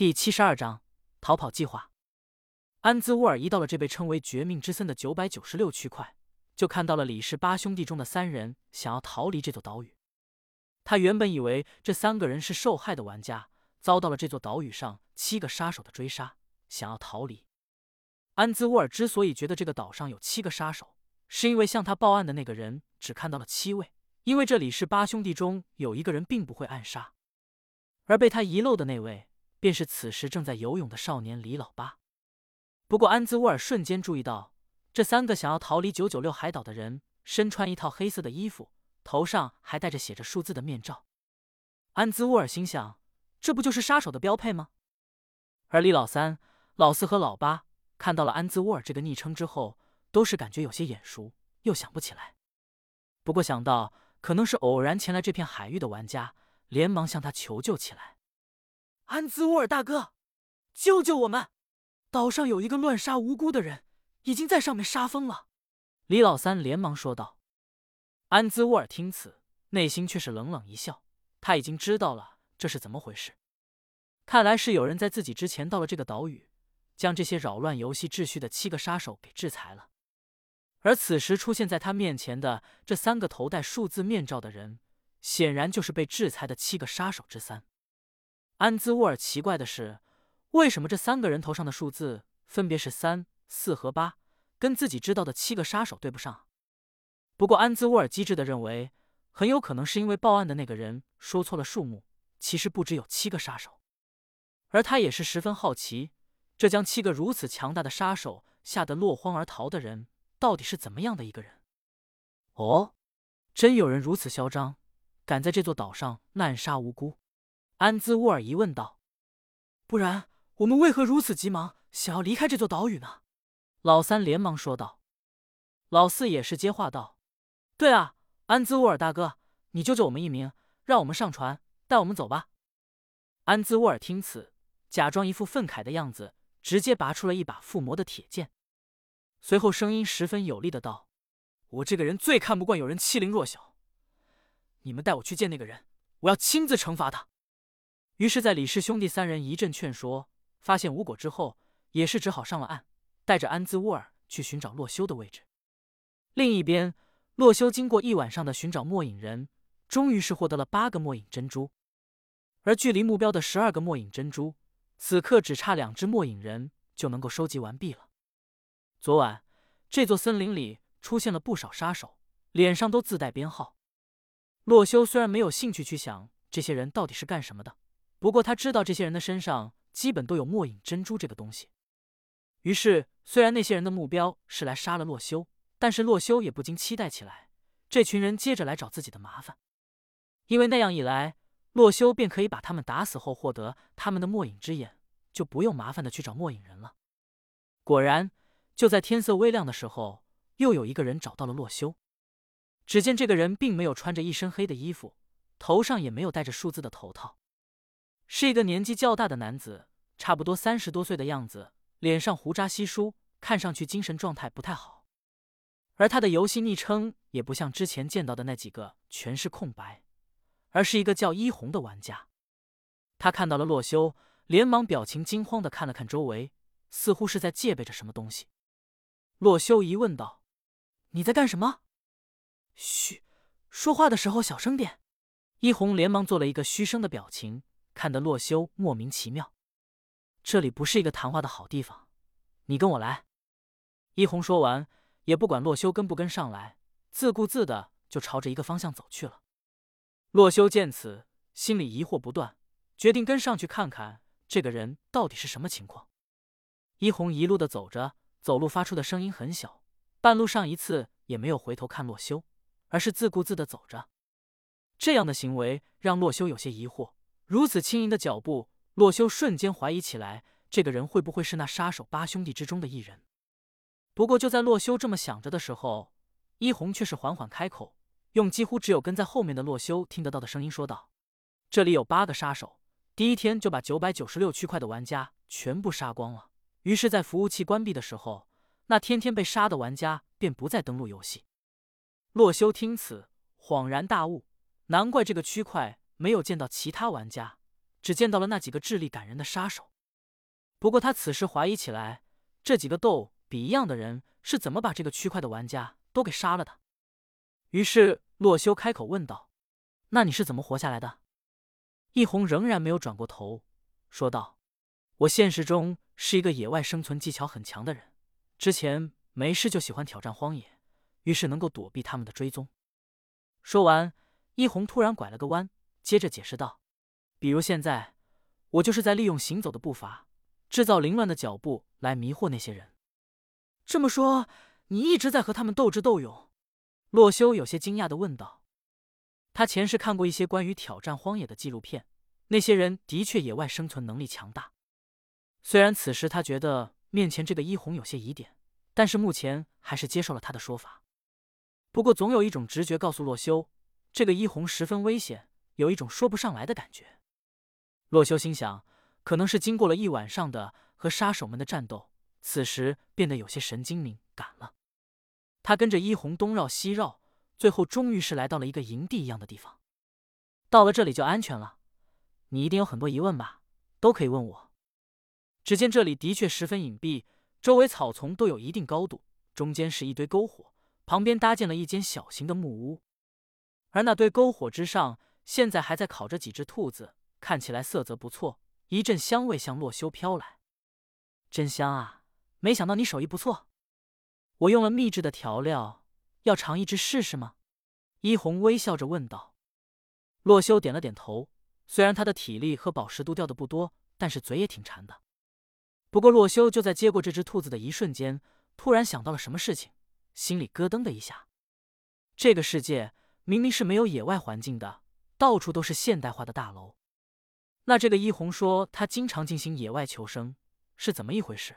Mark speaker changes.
Speaker 1: 第七十二章逃跑计划。安兹沃尔一到了这被称为“绝命之森”的九百九十六区块，就看到了李氏八兄弟中的三人想要逃离这座岛屿。他原本以为这三个人是受害的玩家，遭到了这座岛屿上七个杀手的追杀，想要逃离。安兹沃尔之所以觉得这个岛上有七个杀手，是因为向他报案的那个人只看到了七位，因为这李氏八兄弟中有一个人并不会暗杀，而被他遗漏的那位。便是此时正在游泳的少年李老八。不过安兹沃尔瞬间注意到，这三个想要逃离九九六海岛的人身穿一套黑色的衣服，头上还戴着写着数字的面罩。安兹沃尔心想，这不就是杀手的标配吗？而李老三、老四和老八看到了安兹沃尔这个昵称之后，都是感觉有些眼熟，又想不起来。不过想到可能是偶然前来这片海域的玩家，连忙向他求救起来。安兹沃尔大哥，救救我们！岛上有一个乱杀无辜的人，已经在上面杀疯了。李老三连忙说道。安兹沃尔听此，内心却是冷冷一笑。他已经知道了这是怎么回事，看来是有人在自己之前到了这个岛屿，将这些扰乱游戏秩序的七个杀手给制裁了。而此时出现在他面前的这三个头戴数字面罩的人，显然就是被制裁的七个杀手之三。安兹沃尔奇怪的是，为什么这三个人头上的数字分别是三、四和八，跟自己知道的七个杀手对不上？不过安兹沃尔机智的认为，很有可能是因为报案的那个人说错了数目，其实不只有七个杀手。而他也是十分好奇，这将七个如此强大的杀手吓得落荒而逃的人，到底是怎么样的一个人？哦，真有人如此嚣张，敢在这座岛上滥杀无辜？安兹沃尔疑问道：“不然我们为何如此急忙想要离开这座岛屿呢？”老三连忙说道。老四也是接话道：“对啊，安兹沃尔大哥，你救救我们一命，让我们上船，带我们走吧。”安兹沃尔听此，假装一副愤慨的样子，直接拔出了一把附魔的铁剑，随后声音十分有力的道：“我这个人最看不惯有人欺凌弱小，你们带我去见那个人，我要亲自惩罚他。”于是，在李氏兄弟三人一阵劝说，发现无果之后，也是只好上了岸，带着安兹沃尔去寻找洛修的位置。另一边，洛修经过一晚上的寻找末影人，终于是获得了八个末影珍珠，而距离目标的十二个末影珍珠，此刻只差两只末影人就能够收集完毕了。昨晚，这座森林里出现了不少杀手，脸上都自带编号。洛修虽然没有兴趣去想这些人到底是干什么的。不过他知道这些人的身上基本都有末影珍珠这个东西，于是虽然那些人的目标是来杀了洛修，但是洛修也不禁期待起来，这群人接着来找自己的麻烦，因为那样一来，洛修便可以把他们打死后获得他们的末影之眼，就不用麻烦的去找末影人了。果然，就在天色微亮的时候，又有一个人找到了洛修。只见这个人并没有穿着一身黑的衣服，头上也没有戴着数字的头套。是一个年纪较大的男子，差不多三十多岁的样子，脸上胡渣稀疏，看上去精神状态不太好。而他的游戏昵称也不像之前见到的那几个全是空白，而是一个叫一红的玩家。他看到了洛修，连忙表情惊慌的看了看周围，似乎是在戒备着什么东西。洛修疑问道：“你在干什么？”“嘘，说话的时候小声点。”一红连忙做了一个嘘声的表情。看得洛修莫名其妙，这里不是一个谈话的好地方，你跟我来。一红说完，也不管洛修跟不跟上来，自顾自的就朝着一个方向走去了。洛修见此，心里疑惑不断，决定跟上去看看这个人到底是什么情况。一红一路的走着，走路发出的声音很小，半路上一次也没有回头看洛修，而是自顾自的走着。这样的行为让洛修有些疑惑。如此轻盈的脚步，洛修瞬间怀疑起来，这个人会不会是那杀手八兄弟之中的一人？不过就在洛修这么想着的时候，一红却是缓缓开口，用几乎只有跟在后面的洛修听得到的声音说道：“这里有八个杀手，第一天就把九百九十六区块的玩家全部杀光了。于是，在服务器关闭的时候，那天天被杀的玩家便不再登录游戏。”洛修听此，恍然大悟，难怪这个区块。没有见到其他玩家，只见到了那几个智力感人的杀手。不过他此时怀疑起来，这几个斗比一样的人是怎么把这个区块的玩家都给杀了的。于是洛修开口问道：“那你是怎么活下来的？”一红仍然没有转过头，说道：“我现实中是一个野外生存技巧很强的人，之前没事就喜欢挑战荒野，于是能够躲避他们的追踪。”说完，一红突然拐了个弯，接着解释道：“比如现在，我就是在利用行走的步伐，制造凌乱的脚步来迷惑那些人。”这么说，你一直在和他们斗智斗勇？洛修有些惊讶的问道。他前世看过一些关于挑战荒野的纪录片，那些人的确野外生存能力强大。虽然此时他觉得面前这个伊红有些疑点，但是目前还是接受了他的说法。不过总有一种直觉告诉洛修，这个伊红十分危险，有一种说不上来的感觉。洛修心想，可能是经过了一晚上的和杀手们的战斗，此时变得有些神经敏感了。他跟着伊红东绕西绕。最后，终于是来到了一个营地一样的地方。到了这里就安全了。你一定有很多疑问吧？都可以问我。只见这里的确十分隐蔽，周围草丛都有一定高度，中间是一堆篝火，旁边搭建了一间小型的木屋。而那堆篝火之上，现在还在烤着几只兔子，看起来色泽不错。一阵香味向洛修飘来，真香啊！没想到你手艺不错。我用了秘制的调料。要尝一只试试吗？一红微笑着问道。洛修点了点头。虽然他的体力和饱食度掉的不多，但是嘴也挺馋的。不过洛修就在接过这只兔子的一瞬间，突然想到了什么事情，心里咯噔的一下。这个世界明明是没有野外环境的，到处都是现代化的大楼。那这个一红说他经常进行野外求生，是怎么一回事？